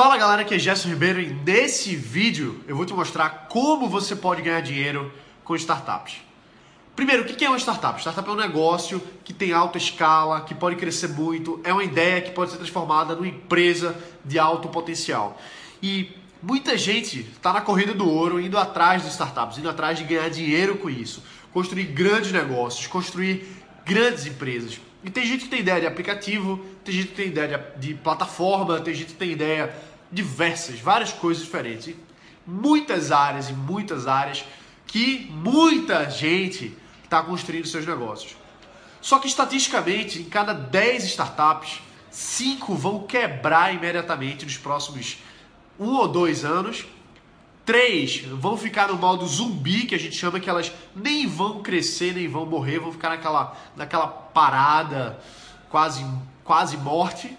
Fala galera, aqui é Gerson Ribeiro e nesse vídeo eu vou te mostrar como você pode ganhar dinheiro com startups. Primeiro, o que é uma startup? Startup é um negócio que tem alta escala, que pode crescer muito, é uma ideia que pode ser transformada numa empresa de alto potencial. E muita gente está na corrida do ouro, indo atrás de startups, indo atrás de ganhar dinheiro com isso, construir grandes negócios, construir grandes empresas. E tem gente que tem ideia de aplicativo, tem gente que tem ideia de, plataforma, tem gente que tem ideia diversas, várias coisas diferentes. E muitas áreas e muitas áreas que muita gente está construindo seus negócios. Só que estatisticamente, em cada 10 startups, 5 vão quebrar imediatamente nos próximos um ou dois anos. Três vão ficar no modo zumbi, que a gente chama que elas nem vão crescer, nem vão morrer, vão ficar naquela, naquela parada, quase, quase morte.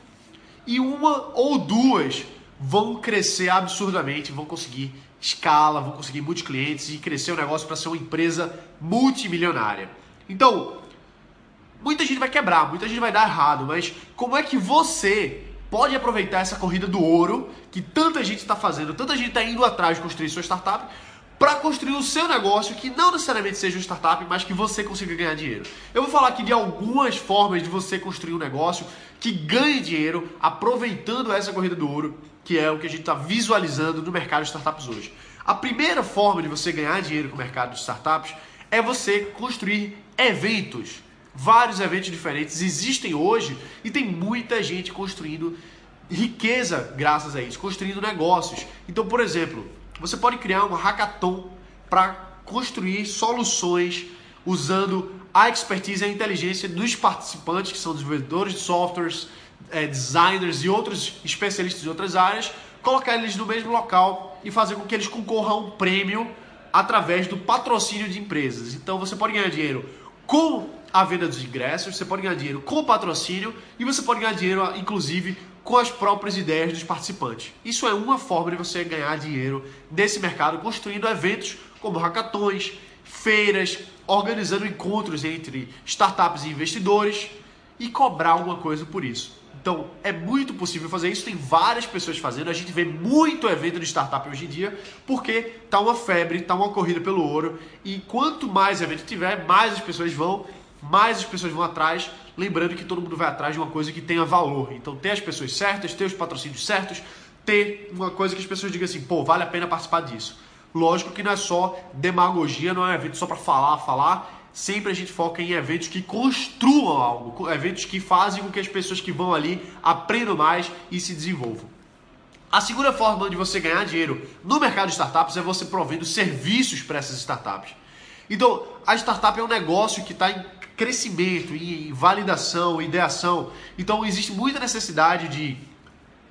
E uma ou duas vão crescer absurdamente, vão conseguir escala, vão conseguir muitos clientes e crescer o negócio para ser uma empresa multimilionária. Então, muita gente vai quebrar, muita gente vai dar errado, mas como é que você pode aproveitar essa corrida do ouro que tanta gente está fazendo, tanta gente está indo atrás de construir sua startup para construir o seu negócio que não necessariamente seja uma startup, mas que você consiga ganhar dinheiro. Eu vou falar aqui de algumas formas de você construir um negócio que ganhe dinheiro aproveitando essa corrida do ouro, que é o que a gente está visualizando no mercado de startups hoje. A primeira forma de você ganhar dinheiro com o mercado de startups é você construir eventos. Vários eventos diferentes existem hoje e tem muita gente construindo riqueza graças a isso, construindo negócios. Então, por exemplo, você pode criar um hackathon para construir soluções usando a expertise e a inteligência dos participantes, que são desenvolvedores de softwares, é, designers e outros especialistas de outras áreas, colocar eles no mesmo local e fazer com que eles concorram a um prêmio através do patrocínio de empresas. Então você pode ganhar dinheiro com a venda dos ingressos, você pode ganhar dinheiro com o patrocínio e você pode ganhar dinheiro, inclusive, com as próprias ideias dos participantes. Isso é uma forma de você ganhar dinheiro nesse mercado, construindo eventos como hackathons, feiras, organizando encontros entre startups e investidores e cobrar alguma coisa por isso. Então, é muito possível fazer isso, tem várias pessoas fazendo, a gente vê muito evento de startup hoje em dia, porque tá uma febre, tá uma corrida pelo ouro, e quanto mais evento tiver, mais as pessoas vão mais as pessoas vão atrás. Lembrando que todo mundo vai atrás de uma coisa que tenha valor. Então, ter as pessoas certas, ter os patrocínios certos, ter uma coisa que as pessoas digam assim, pô, vale a pena participar disso. Lógico que não é só demagogia, não é um evento só para falar, falar. Sempre a gente foca em eventos que construam algo, eventos que fazem com que as pessoas que vão ali aprendam mais e se desenvolvam. A segunda forma de você ganhar dinheiro no mercado de startups é você provendo serviços para essas startups. Então, a startup é um negócio que está em crescimento, em validação, ideação. Então existe muita necessidade de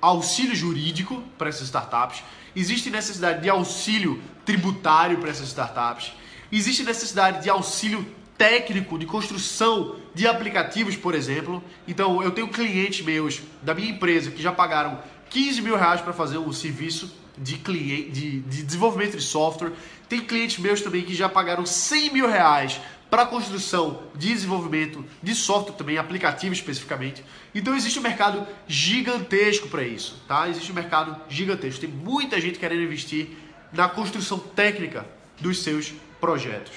auxílio jurídico para essas startups, existe necessidade de auxílio tributário para essas startups, existe necessidade de auxílio técnico de construção de aplicativos, por exemplo. Então eu tenho clientes meus da minha empresa que já pagaram 15 mil reais para fazer um serviço de, cliente, de, de desenvolvimento de software. Tem clientes meus também que já pagaram 100 mil reais para construção de desenvolvimento de software também, aplicativo especificamente. Então existe um mercado gigantesco para isso, tá? Existe um mercado gigantesco. Tem muita gente querendo investir na construção técnica dos seus projetos.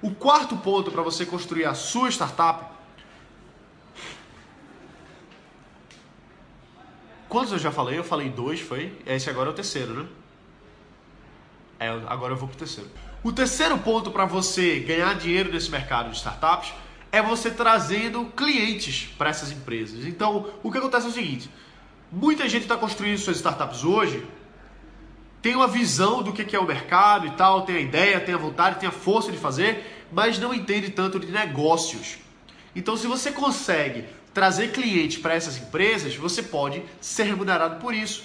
O quarto ponto para você construir a sua startup. Quantos eu já falei? Eu falei dois, foi? Esse agora é o terceiro, né? É, agora eu vou pro terceiro. O terceiro ponto para você ganhar dinheiro nesse mercado de startups é você trazendo clientes para essas empresas. Então, o que acontece é o seguinte: muita gente está construindo suas startups hoje, tem uma visão do que é o mercado e tal, tem a ideia, tem a vontade, tem a força de fazer, mas não entende tanto de negócios. Então, se você consegue trazer clientes para essas empresas, você pode ser remunerado por isso.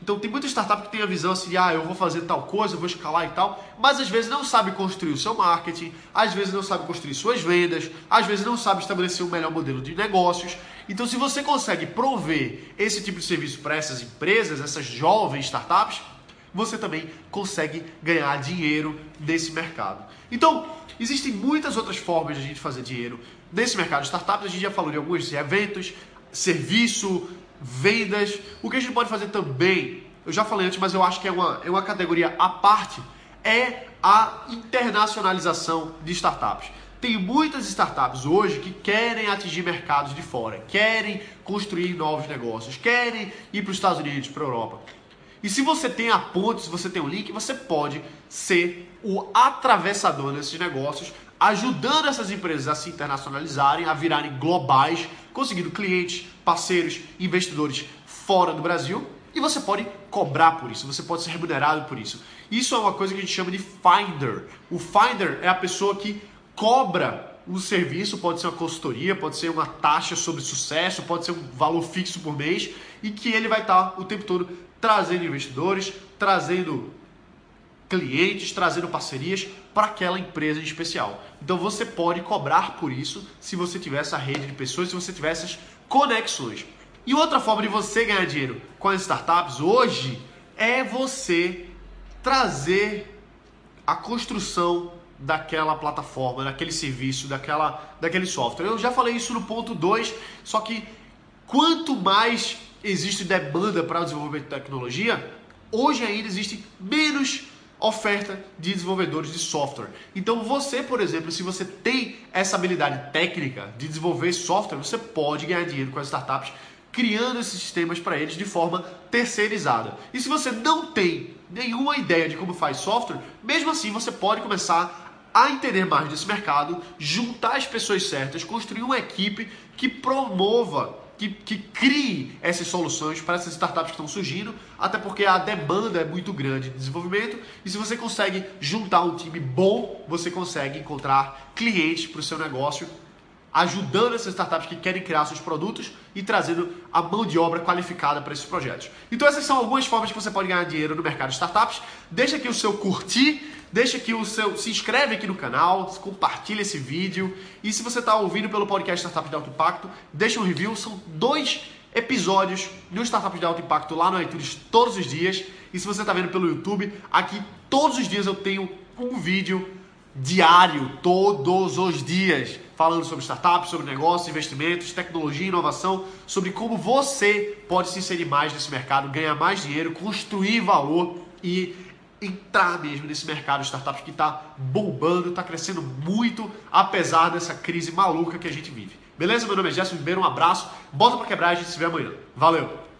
Então tem muita startup que tem a visão assim ah, eu vou fazer tal coisa, eu vou escalar e tal, mas às vezes não sabe construir o seu marketing, às vezes não sabe construir suas vendas, às vezes não sabe estabelecer um melhor modelo de negócios. Então se você consegue prover esse tipo de serviço para essas empresas, essas jovens startups, você também consegue ganhar dinheiro nesse mercado. Então, existem muitas outras formas de a gente fazer dinheiro nesse mercado de startups. A gente já falou de alguns eventos, serviço, vendas. O que a gente pode fazer também, eu já falei antes, mas eu acho que é uma, é uma categoria à parte, é a internacionalização de startups. Tem muitas startups hoje que querem atingir mercados de fora, querem construir novos negócios, querem ir para os Estados Unidos, para a Europa. E se você tem a ponte, se você tem o um link, você pode ser o atravessador desses negócios, ajudando essas empresas a se internacionalizarem, a virarem globais, conseguindo clientes, parceiros, investidores fora do Brasil. E você pode cobrar por isso, você pode ser remunerado por isso. Isso é uma coisa que a gente chama de finder. O finder é a pessoa que cobra o serviço, pode ser uma consultoria, pode ser uma taxa sobre sucesso, pode ser um valor fixo por mês e que ele vai estar o tempo todo trazendo investidores, trazendo clientes, trazendo parcerias para aquela empresa em especial. Então você pode cobrar por isso se você tiver essa rede de pessoas, se você tiver essas conexões. E outra forma de você ganhar dinheiro com as startups hoje é você trazer a construção daquela plataforma, daquele serviço, daquela, daquele software. Eu já falei isso no ponto 2, só que quanto mais existe demanda para o desenvolvimento de tecnologia, hoje ainda existe menos oferta de desenvolvedores de software. Então você, por exemplo, se você tem essa habilidade técnica de desenvolver software, você pode ganhar dinheiro com as startups criando esses sistemas para eles de forma terceirizada. E se você não tem nenhuma ideia de como faz software, mesmo assim você pode começar a entender mais desse mercado, juntar as pessoas certas, construir uma equipe que promova, que, que crie essas soluções para essas startups que estão surgindo, até porque a demanda é muito grande de desenvolvimento e se você consegue juntar um time bom, você consegue encontrar clientes para o seu negócio ajudando essas startups que querem criar seus produtos e trazendo a mão de obra qualificada para esses projetos. Então essas são algumas formas que você pode ganhar dinheiro no mercado de startups. Deixa aqui o seu curtir, deixa aqui o seu, se inscreve aqui no canal, compartilha esse vídeo e se você está ouvindo pelo podcast Startups de Alto Impacto, deixa um review. São dois episódios no Startups de Alto Impacto lá no iTunes todos os dias. E se você está vendo pelo YouTube, aqui todos os dias eu tenho um vídeo diário, todos os dias falando sobre startups, sobre negócios, investimentos, tecnologia, inovação, sobre como você pode se inserir mais nesse mercado, ganhar mais dinheiro, construir valor e entrar mesmo nesse mercado de startups que está bombando, está crescendo muito, apesar dessa crise maluca que a gente vive. Beleza? Meu nome é Gerson Ribeiro, um abraço, bota para quebrar e a gente se vê amanhã. Valeu!